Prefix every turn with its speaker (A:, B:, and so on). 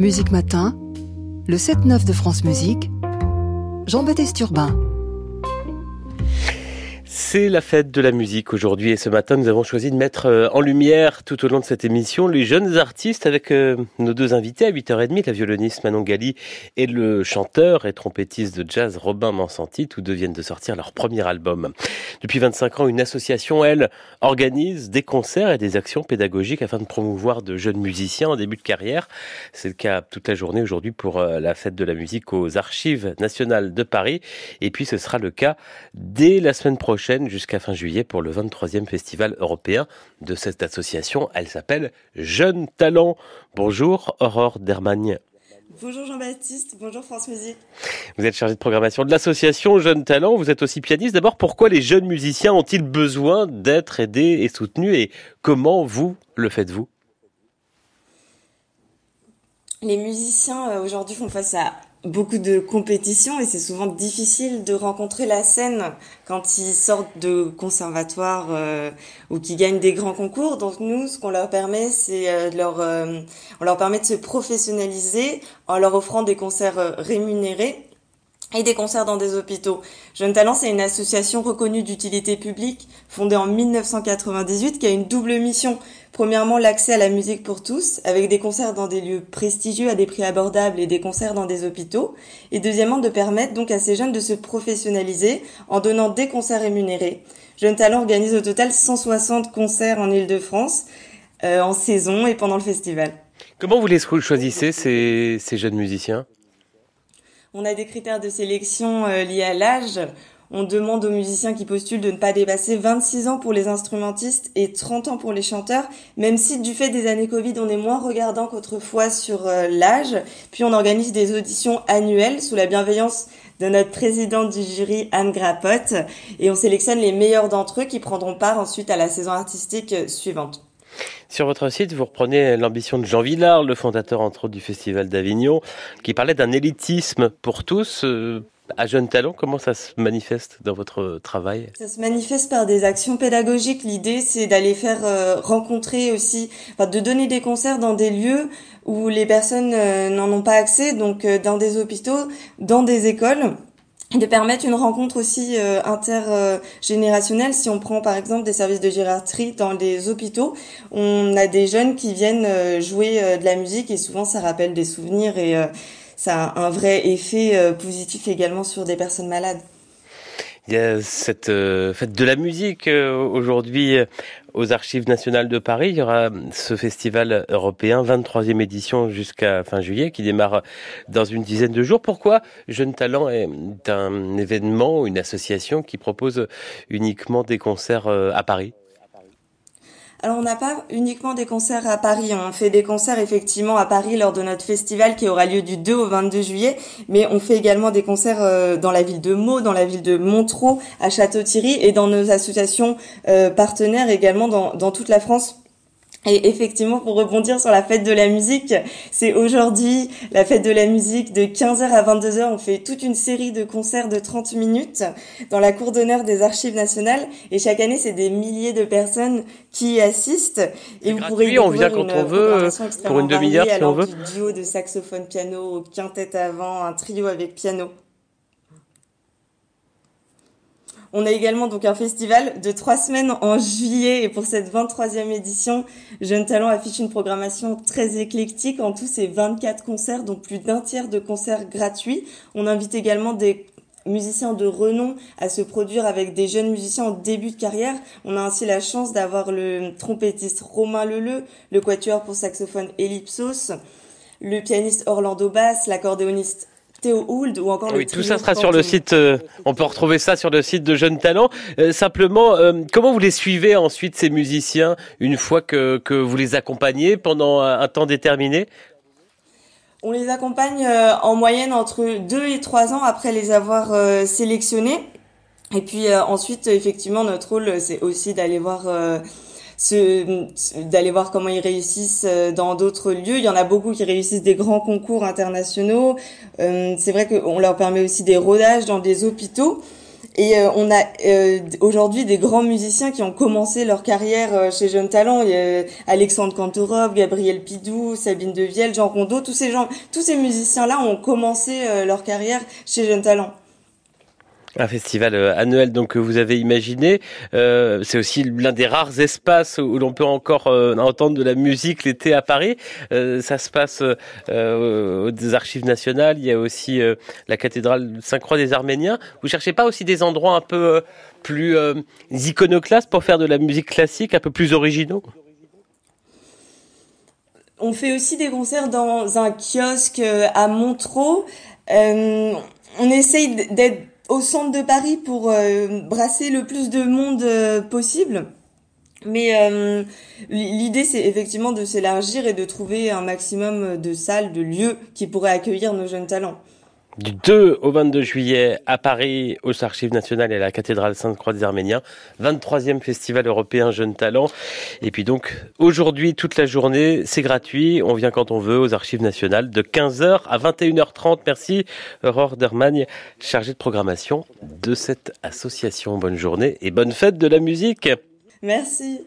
A: Musique Matin, le 7-9 de France Musique, Jean-Baptiste Urbain.
B: C'est la fête de la musique aujourd'hui et ce matin nous avons choisi de mettre euh, en lumière tout au long de cette émission les jeunes artistes avec euh, nos deux invités à 8h30, la violoniste Manon Gali et le chanteur et trompettiste de jazz Robin Mansanti. Tous deux viennent de sortir leur premier album. Depuis 25 ans, une association, elle, organise des concerts et des actions pédagogiques afin de promouvoir de jeunes musiciens en début de carrière. C'est le cas toute la journée aujourd'hui pour euh, la fête de la musique aux Archives nationales de Paris. Et puis ce sera le cas dès la semaine prochaine jusqu'à fin juillet pour le 23e festival européen de cette association. Elle s'appelle Jeunes Talents. Bonjour Aurore Dermagne.
C: Bonjour Jean-Baptiste, bonjour France Musique.
B: Vous êtes chargé de programmation de l'association Jeunes Talents, vous êtes aussi pianiste. D'abord, pourquoi les jeunes musiciens ont-ils besoin d'être aidés et soutenus et comment vous le faites-vous?
C: Les musiciens euh, aujourd'hui font face à beaucoup de compétitions et c'est souvent difficile de rencontrer la scène quand ils sortent de conservatoire euh, ou qui gagnent des grands concours. Donc nous, ce qu'on leur permet, c'est euh, leur, euh, on leur permet de se professionnaliser en leur offrant des concerts rémunérés et des concerts dans des hôpitaux. Jeune Talent, c'est une association reconnue d'utilité publique fondée en 1998 qui a une double mission. Premièrement, l'accès à la musique pour tous, avec des concerts dans des lieux prestigieux à des prix abordables et des concerts dans des hôpitaux. Et deuxièmement, de permettre donc à ces jeunes de se professionnaliser en donnant des concerts rémunérés. Jeune Talent organise au total 160 concerts en Ile-de-France, euh, en saison et pendant le festival.
B: Comment vous les choisissez, ces, ces jeunes musiciens?
C: On a des critères de sélection euh, liés à l'âge. On demande aux musiciens qui postulent de ne pas dépasser 26 ans pour les instrumentistes et 30 ans pour les chanteurs, même si du fait des années Covid, on est moins regardant qu'autrefois sur euh, l'âge. Puis on organise des auditions annuelles sous la bienveillance de notre présidente du jury, Anne Grapotte, et on sélectionne les meilleurs d'entre eux qui prendront part ensuite à la saison artistique euh, suivante.
B: Sur votre site, vous reprenez l'ambition de Jean Villard, le fondateur entre autres du Festival d'Avignon, qui parlait d'un élitisme pour tous. Euh, à Jeunes Talents, comment ça se manifeste dans votre travail?
C: Ça se manifeste par des actions pédagogiques. L'idée, c'est d'aller faire euh, rencontrer aussi, enfin, de donner des concerts dans des lieux où les personnes euh, n'en ont pas accès, donc dans des hôpitaux, dans des écoles de permettre une rencontre aussi euh, intergénérationnelle. Si on prend par exemple des services de gériatrie dans les hôpitaux, on a des jeunes qui viennent euh, jouer euh, de la musique et souvent ça rappelle des souvenirs et ça a un vrai effet positif également sur des personnes malades.
B: Il y a cette fête de la musique aujourd'hui aux Archives nationales de Paris. Il y aura ce festival européen, 23e édition jusqu'à fin juillet, qui démarre dans une dizaine de jours. Pourquoi Jeune Talent est un événement, une association qui propose uniquement des concerts à Paris?
C: Alors on n'a pas uniquement des concerts à Paris, on fait des concerts effectivement à Paris lors de notre festival qui aura lieu du 2 au 22 juillet, mais on fait également des concerts euh, dans la ville de Meaux, dans la ville de Montreux, à Château-Thierry et dans nos associations euh, partenaires également dans, dans toute la France. Et effectivement, pour rebondir sur la fête de la musique, c'est aujourd'hui la fête de la musique de 15h à 22h. On fait toute une série de concerts de 30 minutes dans la cour d'honneur des Archives nationales. Et chaque année, c'est des milliers de personnes qui y assistent.
B: Et vous pourrez on vient quand on veut, pour une demi-heure si on veut.
C: Du duo de saxophone piano au quintet avant, un trio avec piano. On a également donc un festival de trois semaines en juillet et pour cette 23e édition, Jeune Talent affiche une programmation très éclectique. En tout, c'est 24 concerts, dont plus d'un tiers de concerts gratuits. On invite également des musiciens de renom à se produire avec des jeunes musiciens en début de carrière. On a ainsi la chance d'avoir le trompettiste Romain Leleu, le quatuor pour saxophone Ellipsos, le pianiste Orlando Bass, l'accordéoniste Théo Hould ou encore
B: oui, tout ça sera sur le site. Euh, on peut retrouver ça sur le site de Jeunes Talents. Euh, simplement, euh, comment vous les suivez ensuite ces musiciens une fois que, que vous les accompagnez pendant un, temps déterminé?
C: On les accompagne en moyenne entre deux et trois ans après les avoir sélectionnés. Et puis ensuite, effectivement, notre rôle, c'est aussi d'aller voir d'aller voir comment ils réussissent euh, dans d'autres lieux. Il y en a beaucoup qui réussissent des grands concours internationaux. Euh, c'est vrai qu'on leur permet aussi des rodages dans des hôpitaux. Et on a aujourd'hui des grands musiciens qui ont commencé leur carrière chez Jeunes Talents. A Alexandre Kantorov, Gabriel Pidou, Sabine Devielle, Jean Rondeau. Tous ces gens, tous ces musiciens-là ont commencé leur carrière chez Jeunes Talents.
B: Un festival euh, annuel donc que vous avez imaginé. Euh, c'est aussi l'un des rares espaces où l'on peut encore euh, entendre de la musique l'été à Paris. ça se passe aux archives nationales. Il y a aussi la cathédrale Saint-Croix des Arméniens. Vous cherchez pas aussi des endroits un peu plus iconoclastes pour faire de la musique classique, un peu plus originaux?
C: On fait aussi des concerts dans un kiosque à Montreux. on essaye d'être au centre de Paris pour euh, brasser le plus de monde euh, possible. Mais euh, l'idée, c'est effectivement de s'élargir et de trouver un maximum de salles, de lieux qui pourraient accueillir nos jeunes talents
B: du 2 au 22 juillet à Paris, aux Archives nationales et à la cathédrale Sainte-Croix des Arméniens. 23e festival européen Jeunes Talents. Et puis donc, aujourd'hui, toute la journée, c'est gratuit. On vient quand on veut aux Archives nationales de 15h à 21h30. Merci, Aurore Dermagne, chargée de programmation de cette association. Bonne journée et bonne fête de la musique.
C: Merci.